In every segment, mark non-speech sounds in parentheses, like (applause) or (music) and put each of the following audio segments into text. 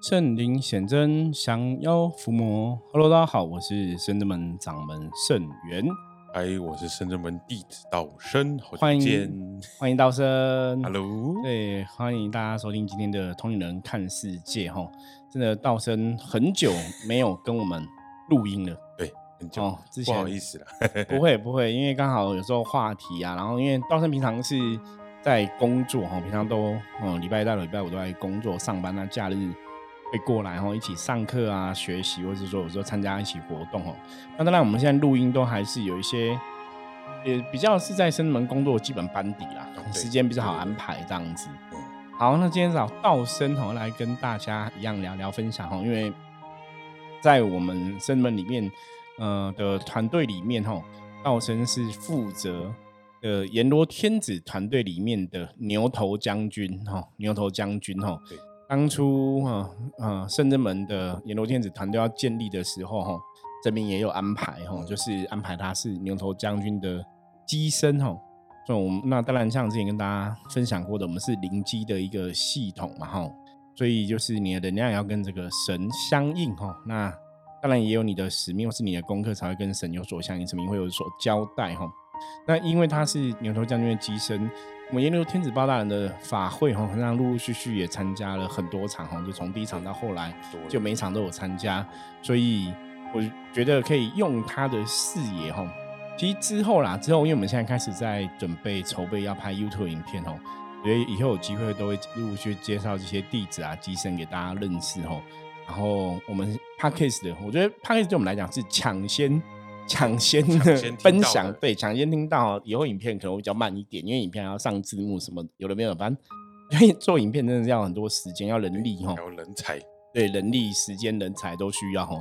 圣灵显真，降妖伏魔。Hello，大家好，我是圣真门掌门圣元。嗨，我是圣真门弟子道生，好欢迎见。欢迎道生。Hello，对，欢迎大家收听今天的《同龄人看世界》哈。真的，道生很久没有跟我们录音了。对，很久，哦，之不前好意思啦。不会 (laughs) 不会，因为刚好有时候话题啊，然后因为道生平常是在工作哈，平常都嗯礼拜一到礼拜五都在工作上班，那假日会过来哈一起上课啊学习，或者是说有时候参加一起活动哦。那当然我们现在录音都还是有一些，也比较是在生门工作的基本班底啦，对时间比较好安排这样子。嗯好，那今天找道生哈来跟大家一样聊聊分享哈，因为在我们生门里面，呃的团队里面哈，道生是负责呃阎罗天子团队里面的牛头将军哈，牛头将军哈对。当初哈啊圣真门的阎罗天子团队要建立的时候哈，这边也有安排哈，就是安排他是牛头将军的机身哈。所以我们那当然像之前跟大家分享过的，我们是灵机的一个系统嘛哈，所以就是你的能量也要跟这个神相应哈。那当然也有你的使命或是你的功课才会跟神有所相应，神明会有所交代哈。那因为他是牛头将军的机身，我们研究天子包大人的法会哈，让陆陆续续也参加了很多场哈，就从第一场到后来，就每一场都有参加，所以我觉得可以用他的视野哈。其实之后啦，之后因为我们现在开始在准备筹备要拍 YouTube 影片哦，所以以后有机会都会陆续介绍这些弟子啊、机身给大家认识哦。然后我们 Podcast 的，我觉得 Podcast 对我们来讲是抢先抢先的分享的，对，抢先听到哦以后影片可能会比较慢一点，因为影片还要上字幕什么，有的没有，反正 (laughs) 因为做影片真的是要很多时间，要人力哈还。有人才，对人力、时间、人才都需要哈。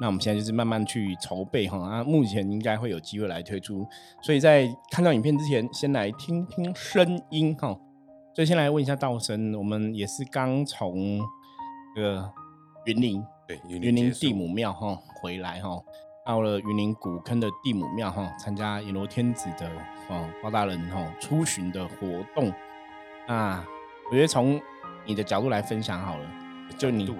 那我们现在就是慢慢去筹备哈，啊，目前应该会有机会来推出，所以在看到影片之前，先来听听声音哈。所以先来问一下道生，我们也是刚从这个云林对，云林结束地母庙哈回来哈，到了云林古坑的地母庙哈，参加阎罗天子的哦包大人哈出巡的活动。那我觉得从你的角度来分享好了，就你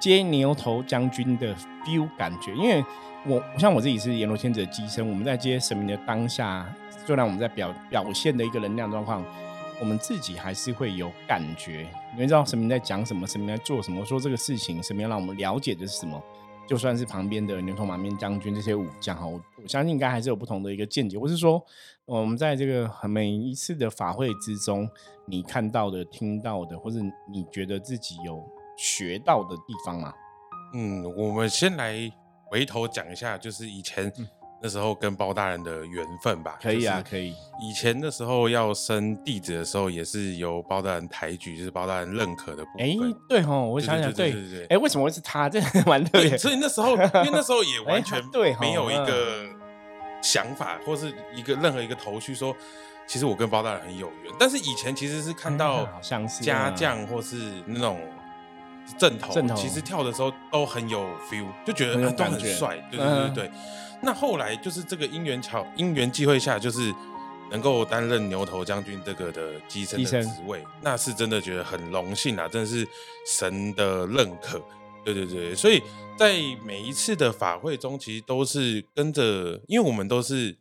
接牛头将军的 feel 感觉，因为我像我自己是阎罗天子的机身，我们在接神明的当下，虽然我们在表表现的一个能量状况，我们自己还是会有感觉，你会知道神明在讲什么，神明在做什么，说这个事情，神明要让我们了解的是什么。就算是旁边的牛头马面将军这些武将哈，我我相信应该还是有不同的一个见解，或是说我们在这个每一次的法会之中，你看到的、听到的，或者你觉得自己有学到的地方嘛？嗯，我们先来回头讲一下，就是以前嗯那时候跟包大人的缘分吧。可以啊，可以。以前的时候要升弟子的时候，也是由包大人抬举，就是包大人认可的部哎分。，对哦，我对想想，对对对对哎，为什么会是他？这蛮特别对，。所以那时候，(laughs) 因为那时候也完全哎对没有一嗯个想法，或是一个任何一个头绪说，其实我跟包大人很有缘。但是以前其实是看到家嗯将或是那种正头，正头其实跳的时候都很有 feel，就觉得都很帅。对对嗯对对对。那后来就是这个因缘巧因缘际会下，就是能够担任牛头将军这个的机身的职位，那是真的觉得很荣幸啊，真的是神的认可。对对对，所以在每一次的法会中，其实都是跟着，因为我们都是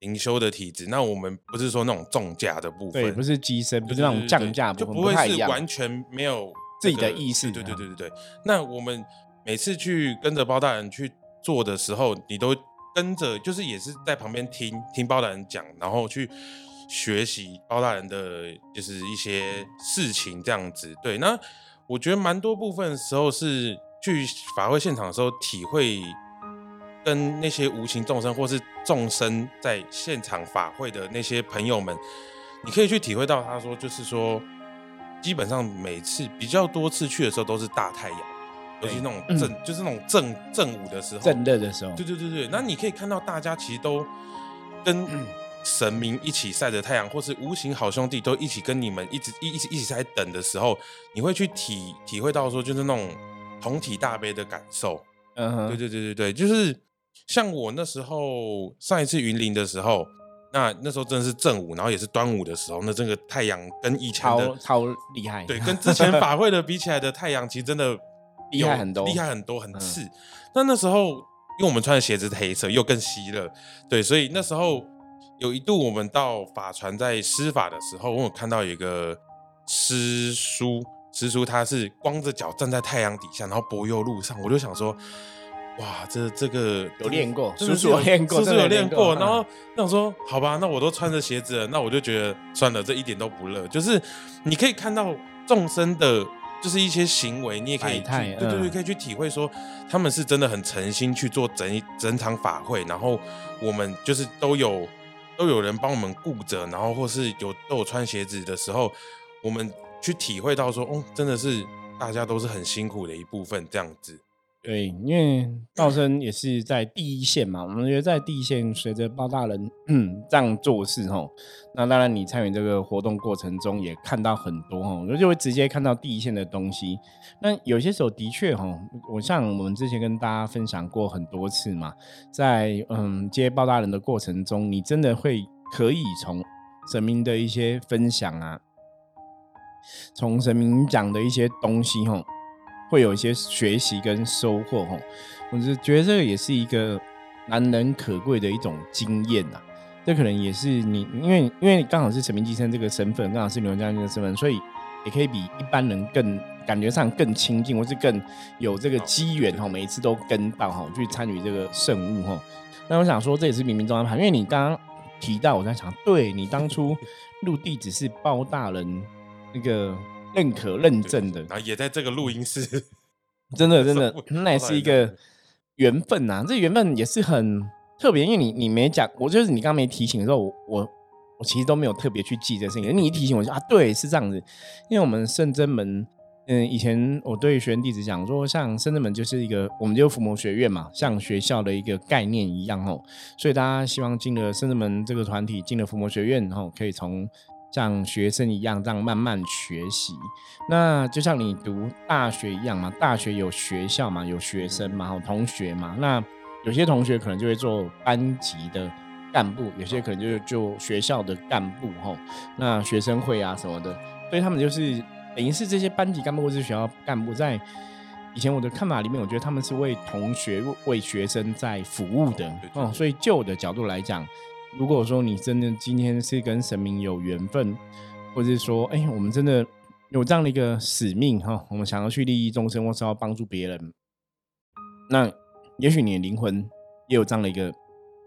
灵修的体质，那我们不是说那种重价的部分，对，不是机身，不是那种降价就不会。是完全没有自己的意识对对啊对对对。那我们每次去跟着包大人去做的时候，你都跟着，就是也是在旁边听听包大人讲，然后去学习包大人的就是一些事情这样子。对，那我觉得蛮多部分的时候是去法会现场的时候体会。跟那些无形众生或是众生在现场法会的那些朋友们，你可以去体会到，他说就是说，基本上每次比较多次去的时候都是大太阳，尤其那种正、就是那种正正午的时候，正热的时候，对对对对，那你可以看到大家其实都跟神明一起晒着太阳，或是无形好兄弟都一起跟你们一直一一起一起在等的时候，你会去体体会到说，就是那种同体大悲的感受。嗯，对对对对对，就是像我那时候上一次云林的时候，那那时候真的是正午，然后也是端午的时候，那这个太阳跟以前的超超厉害，对跟之前法会的比起来的太阳，其实真的厉害很多，厉害很多，很刺。那那时候，因为我们穿的鞋子是黑色，又更吸热，对，所以那时候有一度我们到法船在施法的时候，我有看到一个师叔，师叔他是光着脚站在太阳底下，然后柏油路上，我就想说。哇，这这个有练过，叔叔有练过，叔叔有练过。然后那我说，好吧，那我都穿着鞋子了，那我就觉得算了，这一点都不热。就是你可以看到众生的，就是一些行为，你也可以去，对对对，可以去体会说，他们是真的很诚心去做整整场法会。然后我们就是都有都有人帮我们顾着，然后或是有都有穿鞋子的时候，我们去体会到说，哦，真的是大家都是很辛苦的一部分，这样子。对，因为道生也是在第一线嘛，我们觉得在第一线，随着包大人这样做事吼，那当然你参与这个活动过程中也看到很多吼，就会直接看到第一线的东西。那有些时候的确吼，我像我们之前跟大家分享过很多次嘛，在嗯接包大人的过程中，你真的会可以从神明的一些分享啊，从神明讲的一些东西吼。会有一些学习跟收获哈，我是觉得这个也是一个难能可贵的一种经验呐。这可能也是你，因为因为刚好是神明寄生这个身份，刚好是牛将军的身份，所以也可以比一般人更感觉上更亲近，或是更有这个机缘哈，每一次都跟到哈，去参与这个圣物哈。那我想说，这也是冥冥中安排，因为你刚刚提到，我在想，对你当初入地只是包大人那个。认可认证的，然后也在这个录音室，真的真的，(laughs) 那也是一个缘分呐。这缘分也是很特别，因为你你没讲，我就是你刚刚没提醒的时候，我我其实都没有特别去记这事情。你一提醒我就啊，对，是这样子。因为我们圣真门，嗯，以前我对学员弟子讲说，像圣真门就是一个，我们就伏魔学院嘛，像学校的一个概念一样哦。所以大家希望进了圣真门这个团体，进了伏魔学院，然后可以从。像学生一样这样慢慢学习，那就像你读大学一样嘛，大学有学校嘛，有学生嘛，有同学嘛。那有些同学可能就会做班级的干部，有些可能就是做学校的干部吼。那学生会啊什么的，所以他们就是等于是这些班级干部或是学校干部，在以前我的看法里面，我觉得他们是为同学、为学生在服务的哦。所以就我的角度来讲。如果说你真的今天是跟神明有缘分，或者是说，哎，我们真的有这样的一个使命哈，我们想要去利益众生，或是要帮助别人，那也许你的灵魂也有这样的一个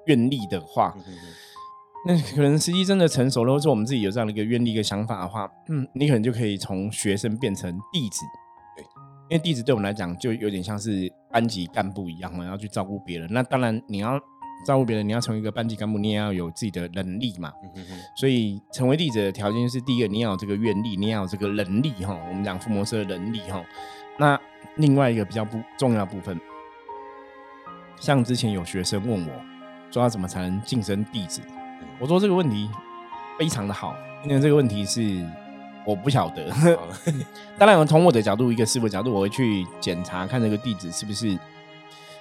愿力的话，那可能时机真的成熟了，或者我们自己有这样的一个愿力、一个想法的话，嗯，你可能就可以从学生变成弟子，因为弟子对我们来讲就有点像是班级干部一样嘛，要去照顾别人。那当然你要。照顾别人，你要成为一个班级干部，你也要有自己的能力嘛。所以成为弟子的条件是：第一个，你要有这个愿力，你要有这个能力哈。我们讲附魔师的能力哈。那另外一个比较不重要部分，像之前有学生问我，说要怎么才能晋升弟子？我说这个问题非常的好，因为这个问题是我不晓得。(laughs) 当然，从我的角度，一个师傅角度，我会去检查看这个弟子是不是。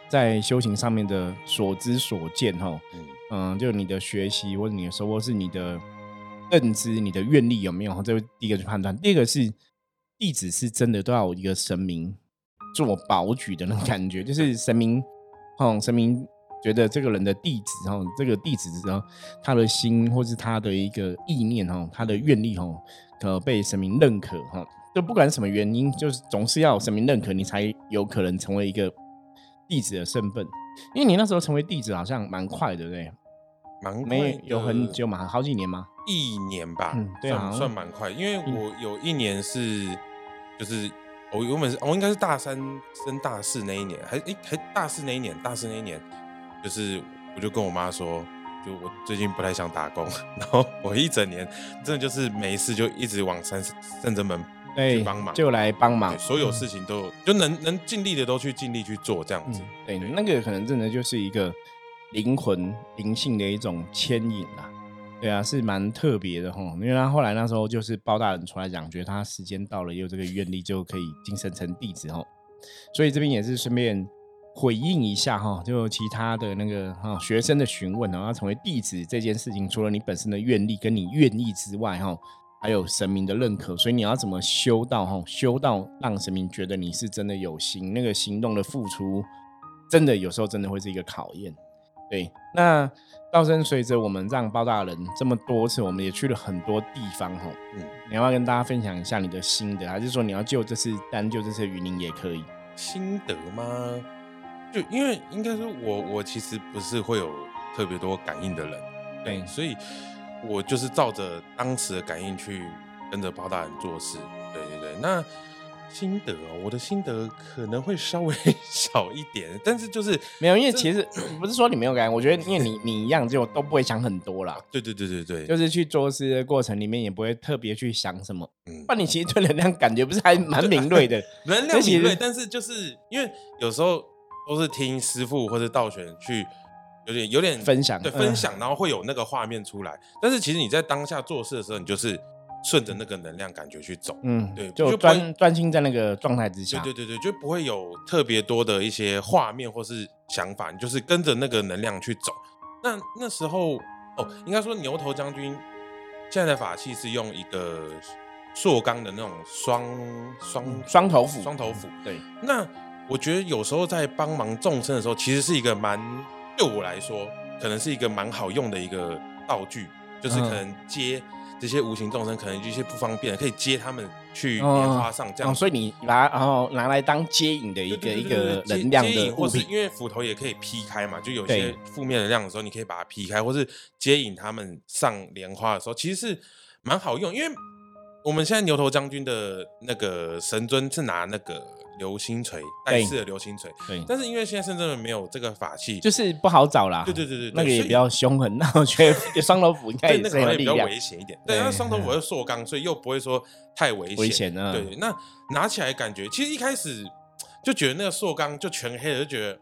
在修行上面的所知所见，哈，嗯，就你的学习或者你的收获是你的认知、你的愿力有没有？这第一个去判断。第二个是弟子是真的都要有一个神明做保举的那种感觉，就是神明，哦，神明觉得这个人的弟子，哈，这个弟子，然后他的心或是他的一个意念，哈，他的愿力，哈，可被神明认可，哈，就不管什么原因，就是总是要有神明认可，你才有可能成为一个。弟子的身份，因为你那时候成为弟子好像蛮快，对不对？蛮没有很久嘛，好几年吗？一年吧，嗯，对啊，算蛮快。因为我有一年是，就是我原本是，我应该是大三升大四那一年，还诶还大四那一年，大四那一年，就是我就跟我妈说，就我最近不太想打工，(laughs) 然后我一整年真的就是没事就一直往山圣真门。对，帮忙就来帮忙，所有事情都就能能尽力的都去尽力去做这样子。对，那个可能真的就是一个灵魂灵性的一种牵引啦。对啊，是蛮特别的哈。因为他后来那时候就是包大人出来讲，觉得他时间到了，有这个愿力就可以晋升成弟子哈。所以这边也是顺便回应一下哈，就其他的那个哈学生的询问，然后成为弟子这件事情，除了你本身的愿力跟你愿意之外哈。还有神明的认可，所以你要怎么修到哈，修到让神明觉得你是真的有心，那个行动的付出，真的有时候真的会是一个考验。对，那道生随着我们让包大人这么多次，我们也去了很多地方哈。嗯，你要不要跟大家分享一下你的心得，还是说你要就这次单就这次雨林也可以？心得吗？就因为应该说，我我其实不是会有特别多感应的人，对，所以我就是照着当时的感应去跟着包大人做事。对对对，那。心得哦，我的心得可能会稍微 (laughs) 少一点，但是就是没有，因为其实不是说你没有感，我觉得因为你你一样就都不会想很多啦。对对对对对，就是去做事的过程里面也不会特别去想什么。嗯，那你其实对能量感觉不是还蛮敏锐的，(laughs) 能量敏锐，但是就是因为有时候都是听师傅或者道玄去有点有点分享，对分享，然后会有那个画面出来，但是其实你在当下做事的时候，你就是。顺着那个能量感觉去走，嗯，对，就专专心在那个状态之下，对对对对，就不会有特别多的一些画面或是想法，你就是跟着那个能量去走。那那时候哦，应该说牛头将军现在的法器是用一个塑钢的那种双双双头斧，双头斧。对，那我觉得有时候在帮忙众生的时候，其实是一个蛮对我来说，可能是一个蛮好用的一个道具，就是可能接。这些无形众生可能有一些不方便，可以接他们去莲花上这样，所以你拿然后拿来当接引的一个一个能量的或是因为斧头也可以劈开嘛，就有些负面能量的时候，你可以把它劈开，或是接引他们上莲花的时候，其实是蛮好用。因为我们现在牛头将军的那个神尊是拿那个。流星锤，带刺的流星锤。对，但是因为现在深圳没有这个法器，就是不好找啦。对对对对，那个也比较凶狠。那我觉得双头斧应该那个可能比较危险一点。对，那双头斧是塑钢，所以又不会说太危险。危险呢？对，那拿起来感觉，其实一开始就觉得那个塑钢就全黑了，就觉得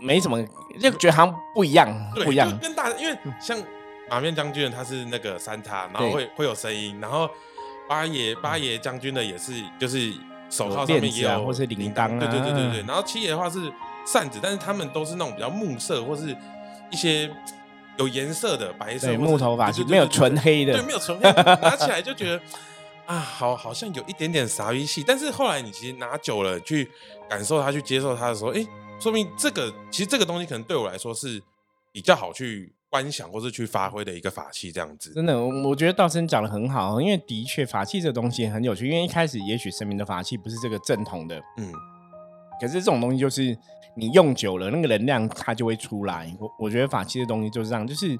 没什么，就觉得好像不一样，不一样。跟大，因为像马面将军他是那个三叉，然后会会有声音，然后八爷八爷将军的也是，就是。手套上面也有，或是铃铛，对对对对对。然后七爷的话是扇子，但是他们都是那种比较木色，或是一些有颜色的白色木头发，没有纯黑的，对，没有纯黑。拿起来就觉得啊，好，好像有一点点傻逼气。但是后来你其实拿久了，去感受它，去接受它的时候，哎，说明这个其实这个东西可能对我来说是比较好去。观想或是去发挥的一个法器，这样子，真的，我觉得道生讲的很好，因为的确法器这东西很有趣，因为一开始也许神明的法器不是这个正统的，嗯，可是这种东西就是你用久了，那个能量它就会出来。我我觉得法器的东西就是这样，就是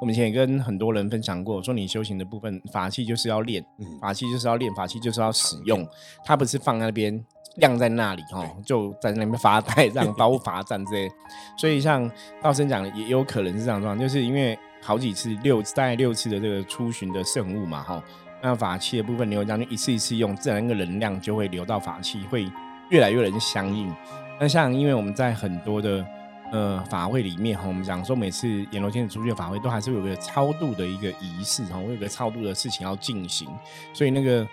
我们以前也跟很多人分享过，说你修行的部分，法器就是要练，法器就是要练，法器就是要使用，它不是放在那边。晾在那里哈，就在那边发呆，这样刀罚站之类。所以像道生讲的，也有可能是这样状况，就是因为好几次六大概六次的这个出巡的圣物嘛哈，那法器的部分，牛将军一次一次用，自然那个能量就会流到法器，会越来越能相应。那像因为我们在很多的呃法会里面哈，我们讲说每次阎罗天子出去的法会，都还是有个超度的一个仪式哈，会有个超度的事情要进行，所以那个。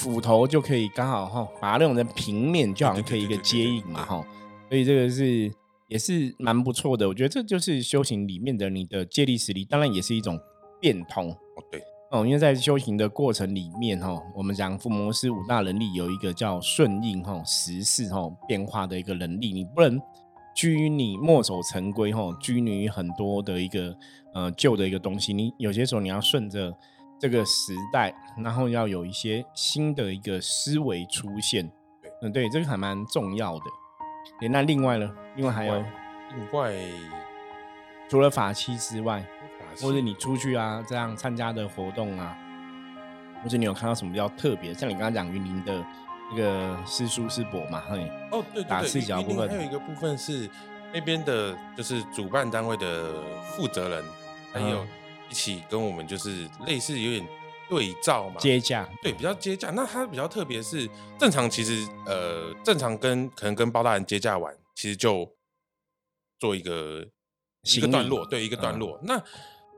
斧头就可以刚好哈，把它弄成平面，就好像可以一个接应嘛哈，所以这个是也是蛮不错的。我觉得这就是修行里面的你的借力实力，当然也是一种变通。哦对，哦，因为在修行的过程里面哈，我们讲伏魔师五大能力有一个叫顺应哈时事哈变化的一个能力，你不能拘泥墨守成规哈，拘泥于很多的一个呃旧的一个东西，你有些时候你要顺着。这个时代，然后要有一些新的一个思维出现，嗯，对，这个还蛮重要的。那另外呢？另外还有另外，除了法器之外，或者你出去啊，这样参加的活动啊，或者你有看到什么比较特别？像你刚刚讲云林的那个师叔师伯嘛，嘿，哦，对，打赤脚部分，还有一个部分是那边的，就是主办单位的负责人，还有。一起跟我们就是类似有点对照嘛，接驾，对，比较接驾。那他比较特别是正常，其实呃，正常跟可能跟包大人接驾完，其实就做一个一个段落，对，一个段落。那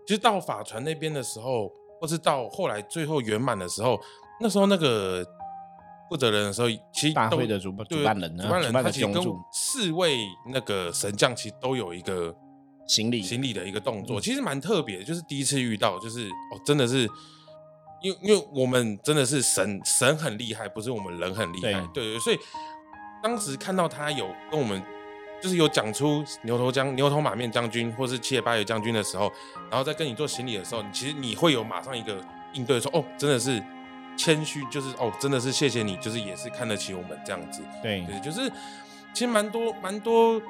其实到法船那边的时候，或是到后来最后圆满的时候，那时候那个负责人的时候，其实大会的主主办人，主办人他其实跟四位那个神将其实都有一个。行李行李的一个动作，其实蛮特别，就是第一次遇到，就是哦，真的是因为因为我们真的是神神很厉害，不是我们人很厉害，对。对，所以当时看到他有跟我们就是有讲出牛头将牛头马面将军或是七野八野将军的时候，然后再跟你做行礼的时候，你其实你会有马上一个应对说哦，真的是谦虚，就是哦，真的是谢谢你，就是也是看得起我们这样子，对。对，就是其实蛮多蛮多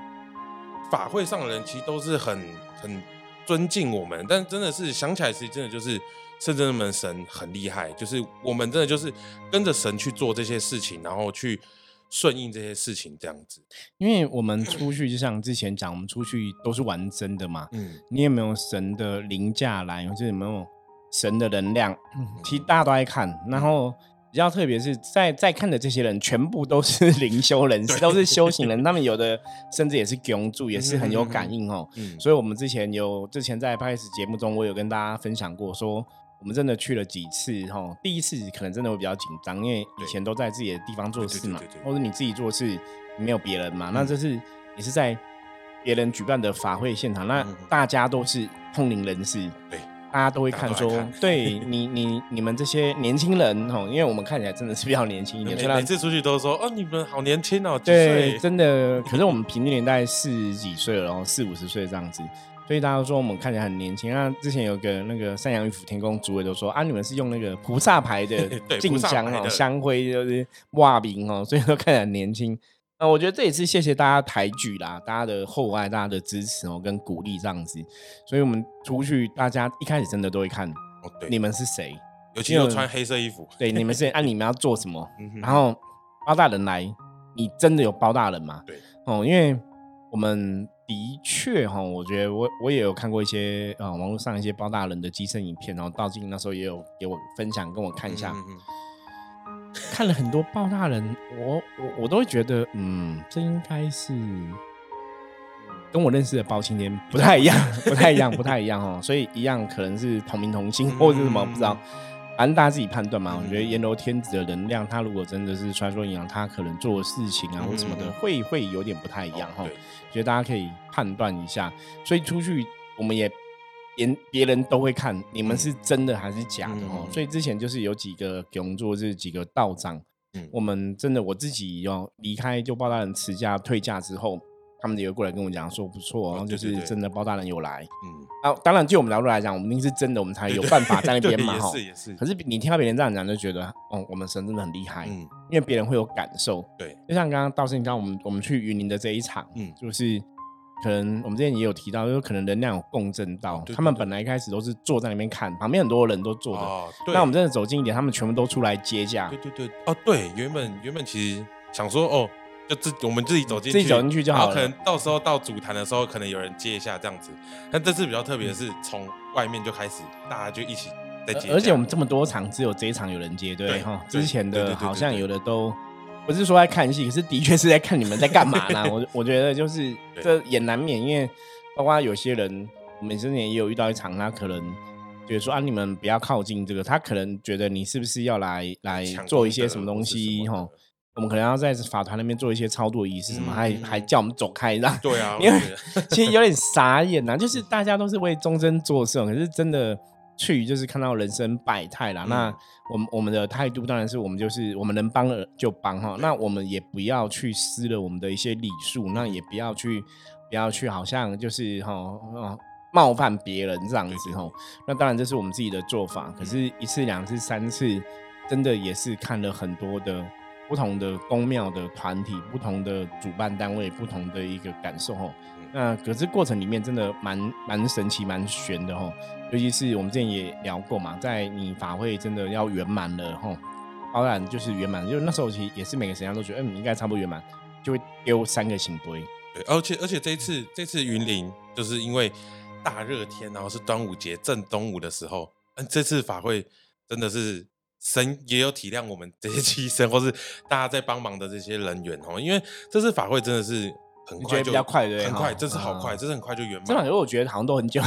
法会上的人其实都是很很尊敬我们，但真的是想起来，其实真的就是。甚至那门神很厉害，就是我们真的就是跟着神去做这些事情，然后去顺应这些事情这样子。因为我们出去就像之前讲，我们出去都是玩真的嘛。嗯，你有没有神的凌驾来，或者有没有神的能量？其实大家都爱看。然后比较特别是在在看的这些人，全部都是 (laughs) 灵修人士，都是修行人。他们有的甚至也是供住，也是很有感应哦。嗯，所以我们之前有之前在拍始节目中，我有跟大家分享过说。我们真的去了几次哈，第一次可能真的会比较紧张，因为以前都在自己的地方做事嘛，或者你自己做事没有别人嘛，那这是也是在别人举办的法会现场，那大家都是通灵人士，对，大家都会看说，对你你你们这些年轻人哦，因为我们看起来真的是比较年轻 (laughs) 一点，每次出去都说哦，你们好年轻哦，对，真的，可是我们平均年代四十几岁了，然后四五十岁这样子。所以大家都说我们看起来很年轻。那之前有个那个三阳玉府天宫主委都说啊，你们是用那个菩萨牌的静香哦，香灰就是瓦饼哦，所以都看起来很年轻。那我觉得这也是谢谢大家抬举啦，大家的厚爱，大家的支持哦，跟鼓励这样子。所以我们出去，大家一开始真的都会看哦，对，你们是谁？尤其有穿黑色衣服，对，你们是按你们要做什么？(laughs) 然后包大人来，你真的有包大人吗？对，哦，因为我们。的确哈，我觉得我我也有看过一些啊，网络上一些包大人的机身影片，然后道静那时候也有给我分享，跟我看一下，看了很多包大人，我我我都会觉得，嗯，这应该是跟我认识的包青天不太一样，不太一样，不太一样哦，所以一样可能是同名同姓或者是什么，不知道。反正大家自己判断嘛。我觉得阎罗天子的能量，他如果真的是传说阴阳，他可能做的事情啊或什么的，会会有点不太一样哈。觉得大家可以判断一下。所以出去我们也别别人都会看你们是真的还是假的哦。所以之前就是有几个工作，这几个道长，嗯我们真的我自己要离开就包大人辞假退假之后。他们也会过来跟我讲说不错，然后就是真的包大人有来，嗯，啊，当然就我们角度来讲，我们一定是真的，我们才有办法在那边嘛，哈，是也是。可是你听到别人这样讲，就觉得哦，我们神真的很厉害，嗯，因为别人会有感受，对。就像刚刚道士你刚我们我们去云林的这一场，嗯，就是可能我们之前也有提到，就是可能能量有共振到，他们本来一开始都是坐在那边看，旁边很多人都坐着哦，那我们真的走近一点，他们全部都出来接驾，对对对，哦对，原本原本其实想说哦。就自我们自己走进去，自己走进去就好了。可能到时候到主坛的时候，可能有人接一下这样子。但这次比较特别的是，从外面就开始，大家就一起在接。而且我们这么多场，只有这一场有人接，对哈。之前的好像有的都不是说在看戏，可是的确是在看你们在干嘛呢？(laughs) 我我觉得就是这也难免，因为包括有些人，我们之前也有遇到一场，他可能觉得说啊，你们不要靠近这个，他可能觉得你是不是要来来做一些什么东西哈。我们可能要在法团那边做一些操作仪式，什么还还叫我们走开，让对啊，(laughs) 因为其实有点傻眼呐。(laughs) 就是大家都是为终身做事，可是真的去就是看到人生百态啦。那我们我们的态度当然是我们就是我们能帮了就帮哈。那我们也不要去失了我们的一些礼数，那也不要去不要去好像就是哈冒犯别人这样子哈。那当然这是我们自己的做法，可是一次两次三次，真的也是看了很多的。不同的宫庙的团体，不同的主办单位，不同的一个感受吼。那可是过程里面真的蛮蛮神奇、蛮玄的吼。尤其是我们之前也聊过嘛，在你法会真的要圆满了吼，当然就是圆满，因为那时候其实也是每个神像都觉得，嗯，应该差不多圆满，就会丢三个醒杯。对，而且而且这一次这次云林就是因为大热天，然后是端午节正中午的时候，嗯，这次法会真的是。神也有体谅我们这些 (laughs) 牺牲，或是大家在帮忙的这些人员哦，因为这次法会真的是很快就比较快，对，很快，这次好快，这次很快就圆满。这场因为我觉得好像都很久，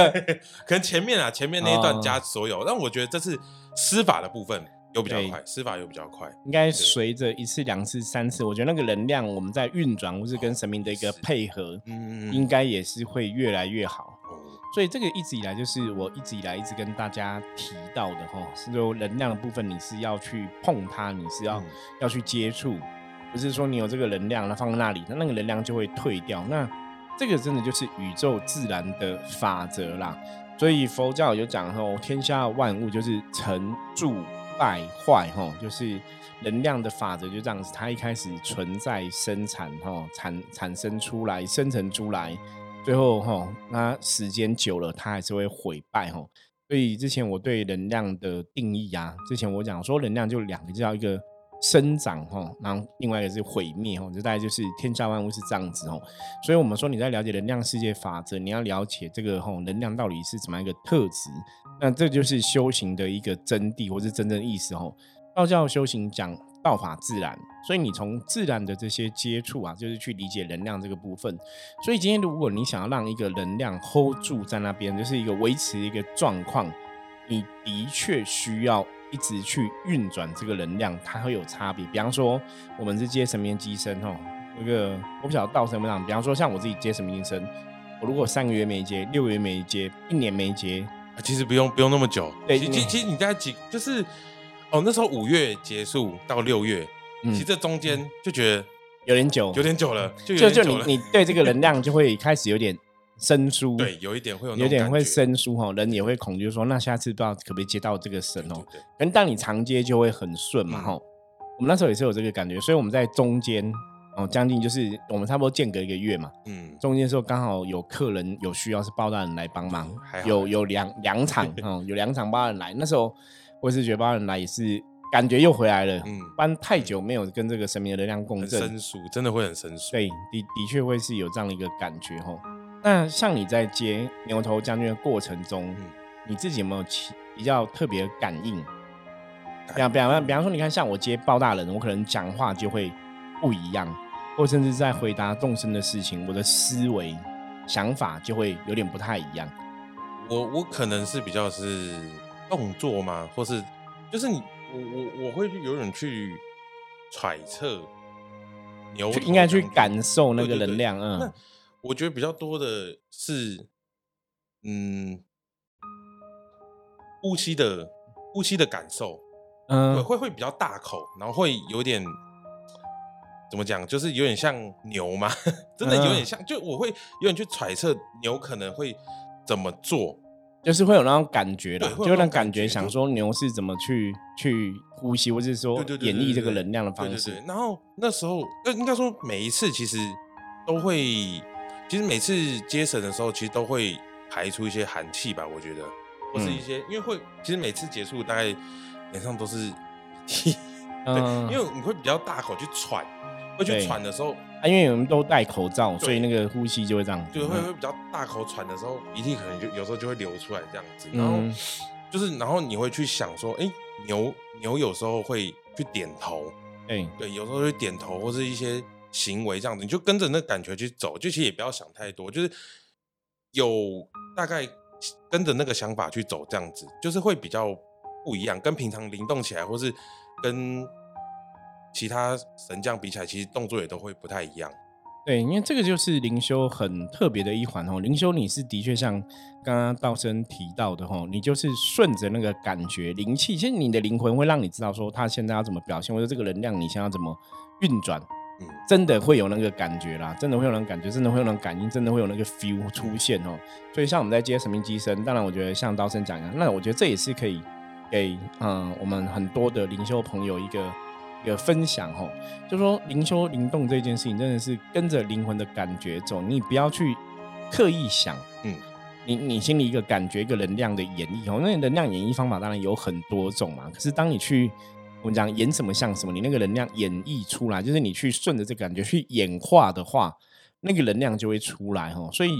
(laughs) 可能前面啊，前面那一段加所有，但我觉得这次司法的部分又比较快，司法又比较快。应该随着一次、两次、三次，我觉得那个能量我们在运转，或是跟神明的一个配合，嗯，应该也是会越来越好。所以这个一直以来就是我一直以来一直跟大家提到的哈，是说能量的部分你是要去碰它，你是要、嗯。要去接触，不是说你有这个能量，那放在那里，那那个能量就会退掉。那这个真的就是宇宙自然的法则啦。所以佛教有讲吼，天下万物就是成住败坏吼，就是能量的法则就这样子。它一开始存在、生产吼，产产生出来、生成出来，最后吼，那时间久了，它还是会毁败吼。所以之前我对能量的定义啊，之前我讲说能量就两个，叫一个生长哈，然后另外一个是毁灭哈，就大概就是天下万物是这样子哦。所以我们说你在了解能量世界法则，你要了解这个吼能量到底是怎么样一个特质，那这就是修行的一个真谛或是真正意思哦。道教修行讲道法自然，所以你从自然的这些接触啊，就是去理解能量这个部分。所以今天如果你想要让一个能量 hold 住在那边，就是一个维持一个状况，你的确需要一直去运转这个能量，它会有差别。比方说，我们是接神明机身哦，那个我不晓得道什么样。比方说，像我自己接神明机身，我如果三个月没接，六个月没接，一年没接，啊其实不用不用那么久，其其其实你大概几就是哦那时候五月结束到六月，嗯其实这中间就觉得有点久，有点久了，就就你你对这个能量就会开始有点生疏，对，有一点会有那有点会生疏哈，人也会恐惧说，那下次不知道可不可以接到这个神哦。对对可能当你常接就会很顺嘛嗯。哈。我们那时候也是有这个感觉，所以我们在中间哦，将近就是我们差不多间隔一个月嘛，嗯，中间的时候刚好有客人有需要是包大人来帮忙有有两两场 (laughs) 哦，有两场包大人来，那时候我也是觉得包大人来也是感觉又回来了，嗯。不然太久没有跟这个神明的能量共很振，生疏，真的会很生疏。对，的的确会是有这样的一个感觉吼。那像你在接牛头将军的过程中，嗯你自己有没有比较特别的感应？比方比方比方说，你看像我接包大人，我可能讲话就会不一样，或甚至在回答众生的事情，我的思维想法就会有点不太一样。我我可能是比较是动作吗？或是就是你我我我会有点去揣测牛应该去感受那个能量，那嗯，我觉得比较多的是，嗯，呼吸的呼吸的感受，会嗯，会会比较大口，然后会有点怎么讲，就是有点像牛嘛，(laughs) 真的有点嗯。像，就我会有点去揣测牛可能会怎么做，就是会有那种感觉啦，对会有那种就那感觉，想说牛是怎么去去呼吸，或者是说演绎这个能量的方式对对对。。然后那时候，呃，应该说每一次其实都会，其实每次接神的时候，其实都会排出一些寒气吧，我觉得，或是一嗯些，因为会，其实每次结束大概脸上都是 (laughs) 涕，对，嗯因为你会比较大口去喘，会去喘的时候，啊，因为我们都戴口罩，所以那个呼吸就会这样。就会嗯。会比较大口喘的时候，鼻涕可能就有时候就会流出来这样子，然后嗯就是，然后你会去想说，哎，牛牛有时候会去点头，哎，对，有时候会点头或是一些行为这样子，你就跟着那感觉去走，就其实也不要想太多，就是有大概跟着那个想法去走，这样子就是会比较不一样，跟平常灵动起来，或是跟其他神将比起来，其实动作也都会不太一样。对，因为这个就是灵修很特别的一环哦。灵修你是的确像刚刚道生提到的哦，你就是顺着那个感觉灵气，其实你的灵魂会让你知道说他现在要怎么表现，或者这个能量你现在要怎么运转，嗯，真的会有那个感觉啦，真的会有那种感觉，真的会有那种感应，真的会有那个 feel 出现哦。所以像我们在接神明机身，当然我觉得像刀生讲一样，那我觉得这也是可以给嗯我们很多的灵修朋友一个一个分享哦，就说灵修灵动这件事情真的是跟着灵魂的感觉走，你不要去刻意想，嗯，你你心里一个感觉一个能量的演绎哦，那能量演绎方法当然有很多种嘛，可是当你去我们讲演什么像什么，你那个能量演绎出来，就是你去顺着这个感觉去演化的话，那个能量就会出来哦。所以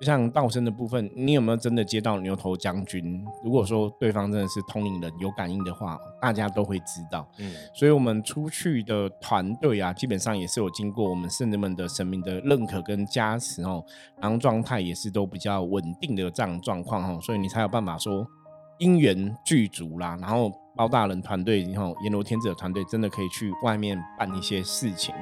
就像道生的部分，你有没有真的接到牛头将军？如果说对方真的是通灵人有感应的话，大家都会知道。嗯，所以我们出去的团队啊，基本上也是有经过我们圣人们的神明的认可跟加持哦，然后状态也是都比较稳定的这样状况哦，所以你才有办法说因缘具足啦，然后包大人团队，然后阎罗天子的团队真的可以去外面办一些事情。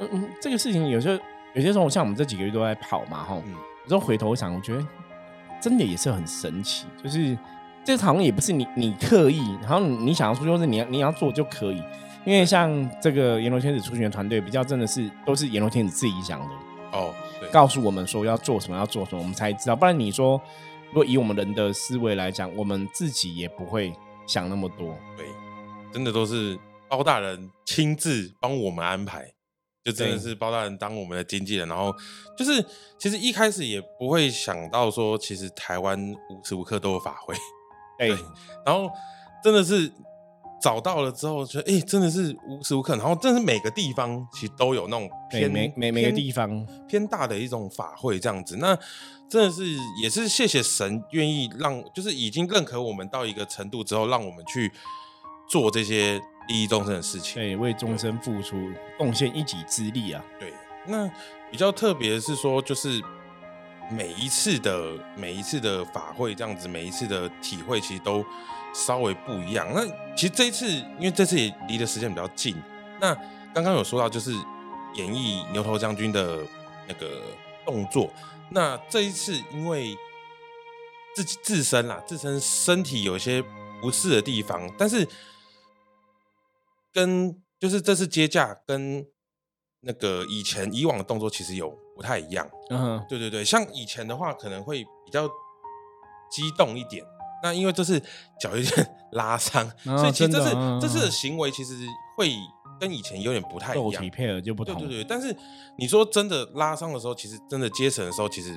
嗯嗯，这个事情有时候有些时候像我们这几个月都在跑嘛，哈，嗯有时候回头想，我觉得真的也是很神奇，就是这好像也不是你你刻意，然后你想要出去，或者你要你要做就可以。因为像这个阎罗天子出巡团队，比较真的是都是阎罗天子自己想的哦，对告诉我们说要做什么，要做什么，我们才知道。不然你说，如果以我们人的思维来讲，我们自己也不会想那么多。对，真的都是包大人亲自帮我们安排，就真的是包大人当我们的经纪人，然后就是其实一开始也不会想到说，其实台湾无时无刻都有法会。(laughs) 对，然后真的是。找到了之后，觉得哎，真的是无时无刻，然后真的是每个地方其实都有那种偏每每每个地方偏大的一种法会这样子。那真的是也是谢谢神愿意让，就是已经认可我们到一个程度之后，让我们去做这些利益众生的事情，对，为众生付出贡献一己之力啊。对，那比较特别的是说，就是每一次的每一次的法会这样子，每一次的体会其实都。稍微不一样。那其实这一次，因为这次也离的时间比较近。那刚刚有说到，就是演绎牛头将军的那个动作。那这一次，因为自己自身啦，自身身体有一些不适的地方，但是跟就是这次接驾跟那个以前以往的动作其实有不太一样。嗯，对对对，像以前的话，可能会比较激动一点。那因为这是脚有点 (laughs) 拉伤，所以其实这次这次的行为其实会跟以前有点不太一样，肉体配合就不同。对对对，但是你说真的拉伤的时候，其实真的接绳的时候，其实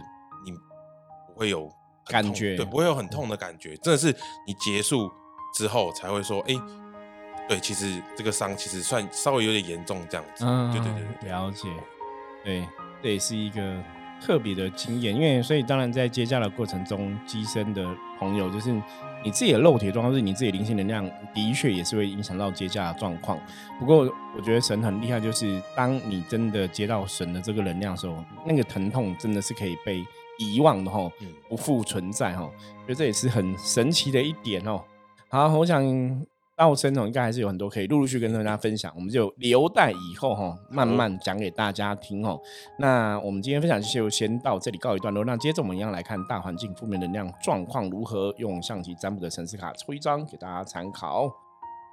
你不会有感觉，对，不会有很痛的感觉。真的是你结束之后才会说，哎，对，其实这个伤其实算稍微有点严重这样子。对对对，了解。对，这也是一个。特别的经验，因为所以当然在接驾的过程中，机身的朋友就是你自己的肉体状况，是你自己灵性能量，的确也是会影响到接驾的状况。不过我觉得神很厉害，就是当你真的接到神的这个能量的时候，那个疼痛真的是可以被遗忘的哈，不复存在哈。觉得这也是很神奇的一点哦。好，我想。道生哦，应该还是有很多可以陆陆续跟大家分享，我们就留待以后哈，慢慢讲给大家听哦。那我们今天分享就先到这里告一段落。那接着我们一样来看大环境负面能量状况如何，用象棋占卜的城市卡抽一张给大家参考。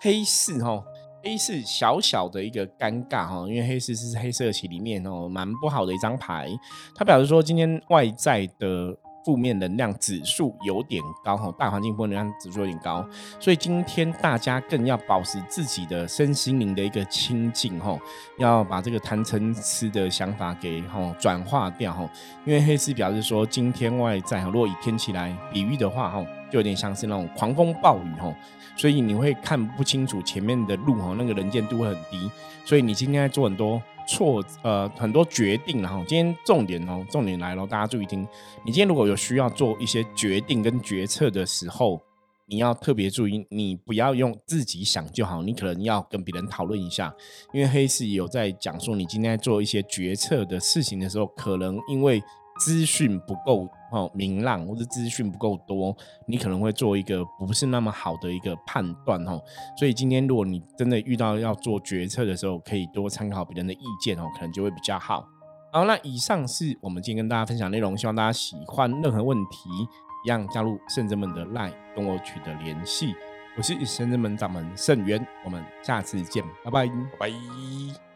黑四哈，黑四小小的一个尴尬哈，因为黑四是黑色棋里面哦蛮不好的一张牌，它表示说今天外在的。负面能量指数有点高哈，大环境负面能量指数有点高，所以今天大家更要保持自己的身心灵的一个清净哈，要把这个贪嗔痴的想法给哈转化掉哈，因为黑丝表示说今天外在哈，如果以天气来比喻的话哈，就有点像是那种狂风暴雨哈，所以你会看不清楚前面的路哈，那个能见度会很低，所以你今天在做很多。错呃很多决定，然后今天重点哦，重点来了，大家注意听。你今天如果有需要做一些决定跟决策的时候，你要特别注意，你不要用自己想就好，你可能要跟别人讨论一下，因为黑市有在讲说，你今天做一些决策的事情的时候，可能因为。资讯不够哦明朗，或者资讯不够多，你可能会做一个不是那么好的一个判断哦。所以今天如果你真的遇到要做决策的时候，可以多参考别人的意见哦，可能就会比较好。好，那以上是我们今天跟大家分享内容，希望大家喜欢。任何问题一样加入圣人们的 LINE 跟我取得联系。我是圣人门掌门圣元，我们下次见，拜拜拜。